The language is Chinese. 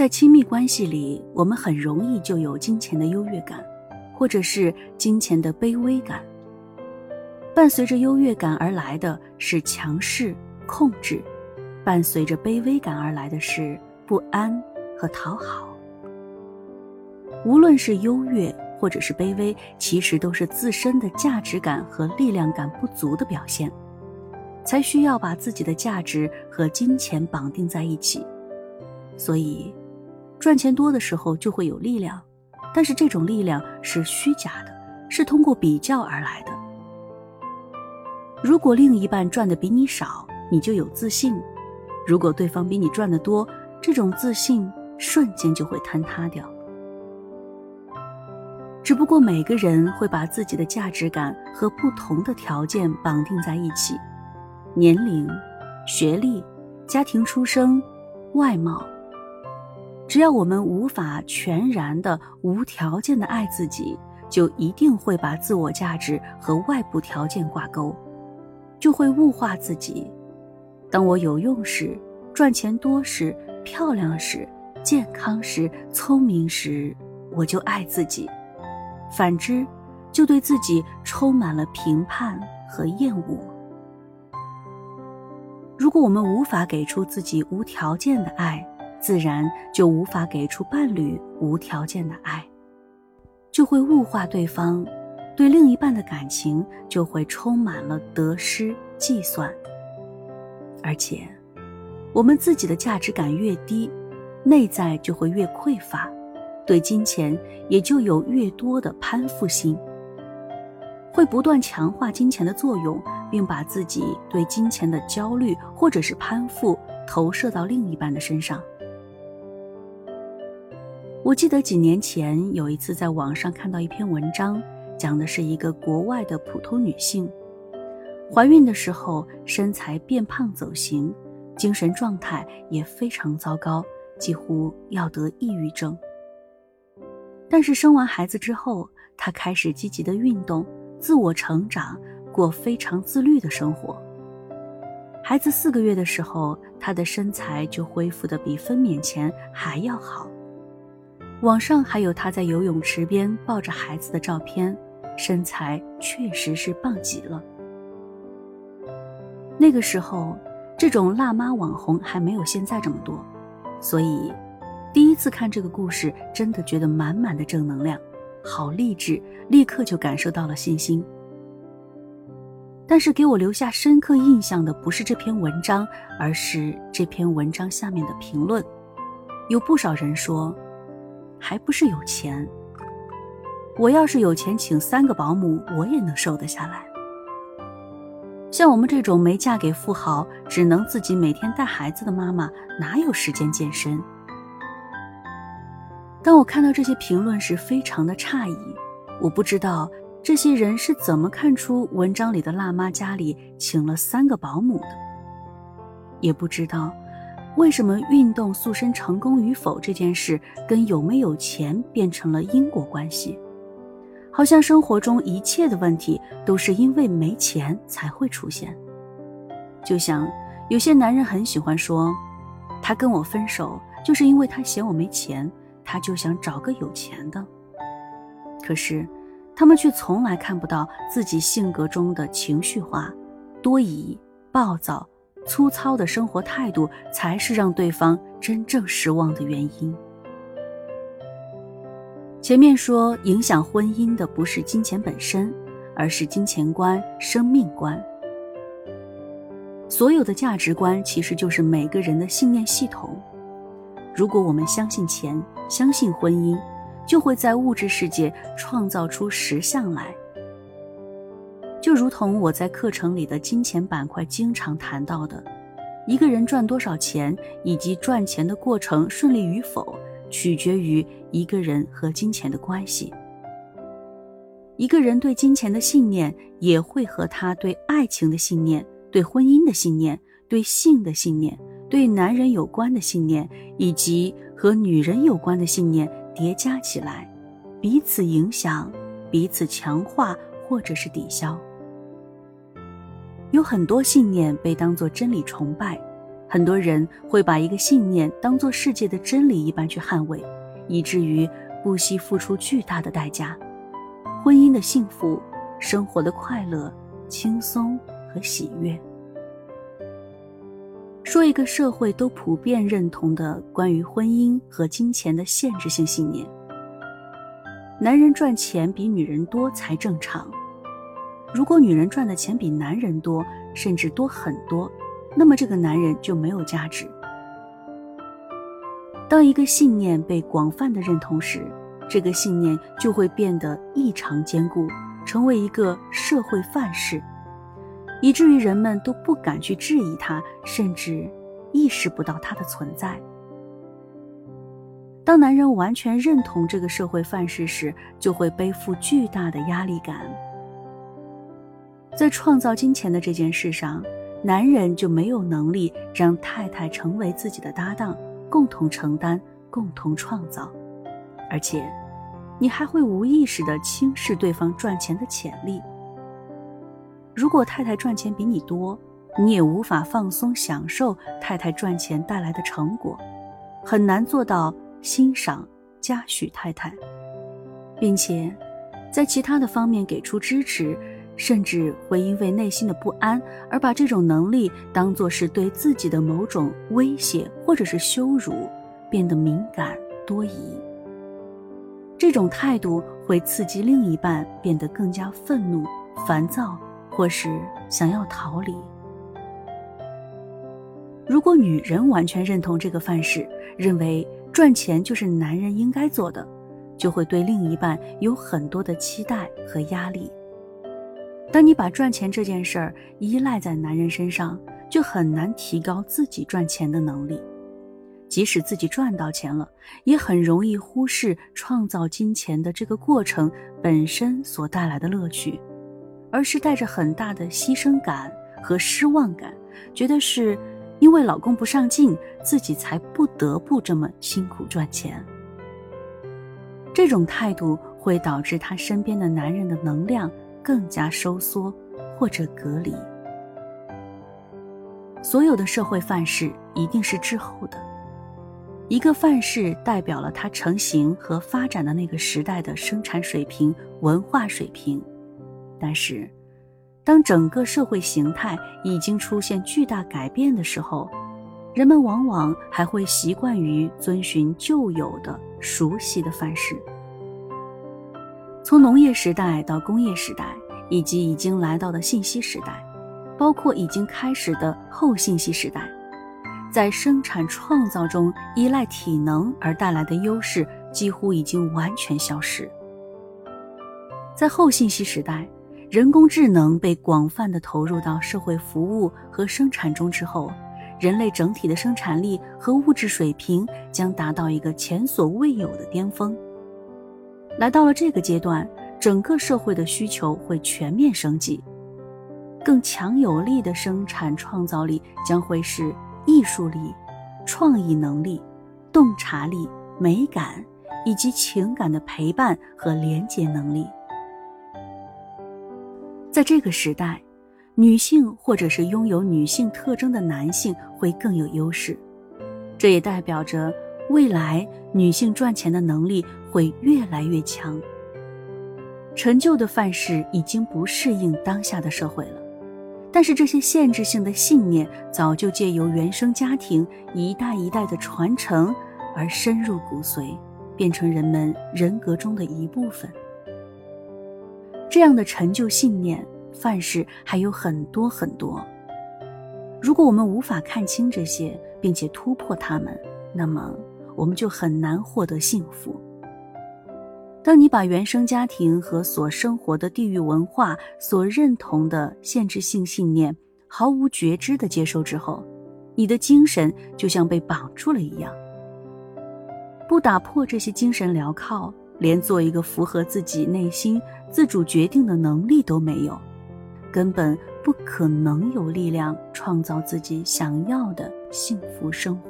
在亲密关系里，我们很容易就有金钱的优越感，或者是金钱的卑微感。伴随着优越感而来的是强势控制，伴随着卑微感而来的是不安和讨好。无论是优越或者是卑微，其实都是自身的价值感和力量感不足的表现，才需要把自己的价值和金钱绑定在一起。所以，赚钱多的时候就会有力量，但是这种力量是虚假的，是通过比较而来的。如果另一半赚的比你少，你就有自信；如果对方比你赚的多，这种自信瞬间就会坍塌掉。只不过每个人会把自己的价值感和不同的条件绑定在一起，年龄、学历、家庭出生、外貌。只要我们无法全然的、无条件的爱自己，就一定会把自我价值和外部条件挂钩，就会物化自己。当我有用时、赚钱多时、漂亮时、健康时、聪明时，我就爱自己；反之，就对自己充满了评判和厌恶。如果我们无法给出自己无条件的爱，自然就无法给出伴侣无条件的爱，就会物化对方，对另一半的感情就会充满了得失计算。而且，我们自己的价值感越低，内在就会越匮乏，对金钱也就有越多的攀附心，会不断强化金钱的作用，并把自己对金钱的焦虑或者是攀附投射到另一半的身上。我记得几年前有一次在网上看到一篇文章，讲的是一个国外的普通女性，怀孕的时候身材变胖走形，精神状态也非常糟糕，几乎要得抑郁症。但是生完孩子之后，她开始积极的运动，自我成长，过非常自律的生活。孩子四个月的时候，她的身材就恢复的比分娩前还要好。网上还有她在游泳池边抱着孩子的照片，身材确实是棒极了。那个时候，这种辣妈网红还没有现在这么多，所以第一次看这个故事，真的觉得满满的正能量，好励志，立刻就感受到了信心。但是给我留下深刻印象的不是这篇文章，而是这篇文章下面的评论，有不少人说。还不是有钱。我要是有钱，请三个保姆，我也能瘦得下来。像我们这种没嫁给富豪，只能自己每天带孩子的妈妈，哪有时间健身？当我看到这些评论时，非常的诧异。我不知道这些人是怎么看出文章里的辣妈家里请了三个保姆的，也不知道。为什么运动塑身成功与否这件事跟有没有钱变成了因果关系？好像生活中一切的问题都是因为没钱才会出现。就像有些男人很喜欢说，他跟我分手就是因为他嫌我没钱，他就想找个有钱的。可是，他们却从来看不到自己性格中的情绪化、多疑、暴躁。粗糙的生活态度才是让对方真正失望的原因。前面说，影响婚姻的不是金钱本身，而是金钱观、生命观。所有的价值观其实就是每个人的信念系统。如果我们相信钱，相信婚姻，就会在物质世界创造出实相来。就如同我在课程里的金钱板块经常谈到的，一个人赚多少钱以及赚钱的过程顺利与否，取决于一个人和金钱的关系。一个人对金钱的信念，也会和他对爱情的信念、对婚姻的信念、对性的信念、对男人有关的信念，以及和女人有关的信念叠加起来，彼此影响，彼此强化，或者是抵消。有很多信念被当作真理崇拜，很多人会把一个信念当作世界的真理一般去捍卫，以至于不惜付出巨大的代价。婚姻的幸福，生活的快乐、轻松和喜悦。说一个社会都普遍认同的关于婚姻和金钱的限制性信念：男人赚钱比女人多才正常。如果女人赚的钱比男人多，甚至多很多，那么这个男人就没有价值。当一个信念被广泛的认同时，这个信念就会变得异常坚固，成为一个社会范式，以至于人们都不敢去质疑它，甚至意识不到它的存在。当男人完全认同这个社会范式时，就会背负巨大的压力感。在创造金钱的这件事上，男人就没有能力让太太成为自己的搭档，共同承担、共同创造，而且，你还会无意识地轻视对方赚钱的潜力。如果太太赚钱比你多，你也无法放松享受太太赚钱带来的成果，很难做到欣赏、嘉许太太，并且，在其他的方面给出支持。甚至会因为内心的不安而把这种能力当作是对自己的某种威胁或者是羞辱，变得敏感多疑。这种态度会刺激另一半变得更加愤怒、烦躁，或是想要逃离。如果女人完全认同这个范式，认为赚钱就是男人应该做的，就会对另一半有很多的期待和压力。当你把赚钱这件事儿依赖在男人身上，就很难提高自己赚钱的能力。即使自己赚到钱了，也很容易忽视创造金钱的这个过程本身所带来的乐趣，而是带着很大的牺牲感和失望感，觉得是因为老公不上进，自己才不得不这么辛苦赚钱。这种态度会导致他身边的男人的能量。更加收缩或者隔离。所有的社会范式一定是滞后的。一个范式代表了它成型和发展的那个时代的生产水平、文化水平。但是，当整个社会形态已经出现巨大改变的时候，人们往往还会习惯于遵循旧有的、熟悉的范式。从农业时代到工业时代，以及已经来到的信息时代，包括已经开始的后信息时代，在生产创造中依赖体能而带来的优势几乎已经完全消失。在后信息时代，人工智能被广泛的投入到社会服务和生产中之后，人类整体的生产力和物质水平将达到一个前所未有的巅峰。来到了这个阶段，整个社会的需求会全面升级，更强有力的生产创造力将会是艺术力、创意能力、洞察力、美感以及情感的陪伴和连接能力。在这个时代，女性或者是拥有女性特征的男性会更有优势，这也代表着。未来女性赚钱的能力会越来越强。陈旧的范式已经不适应当下的社会了，但是这些限制性的信念早就借由原生家庭一代一代的传承而深入骨髓，变成人们人格中的一部分。这样的陈旧信念范式还有很多很多。如果我们无法看清这些，并且突破它们，那么。我们就很难获得幸福。当你把原生家庭和所生活的地域文化所认同的限制性信念毫无觉知的接受之后，你的精神就像被绑住了一样。不打破这些精神镣铐，连做一个符合自己内心自主决定的能力都没有，根本不可能有力量创造自己想要的幸福生活。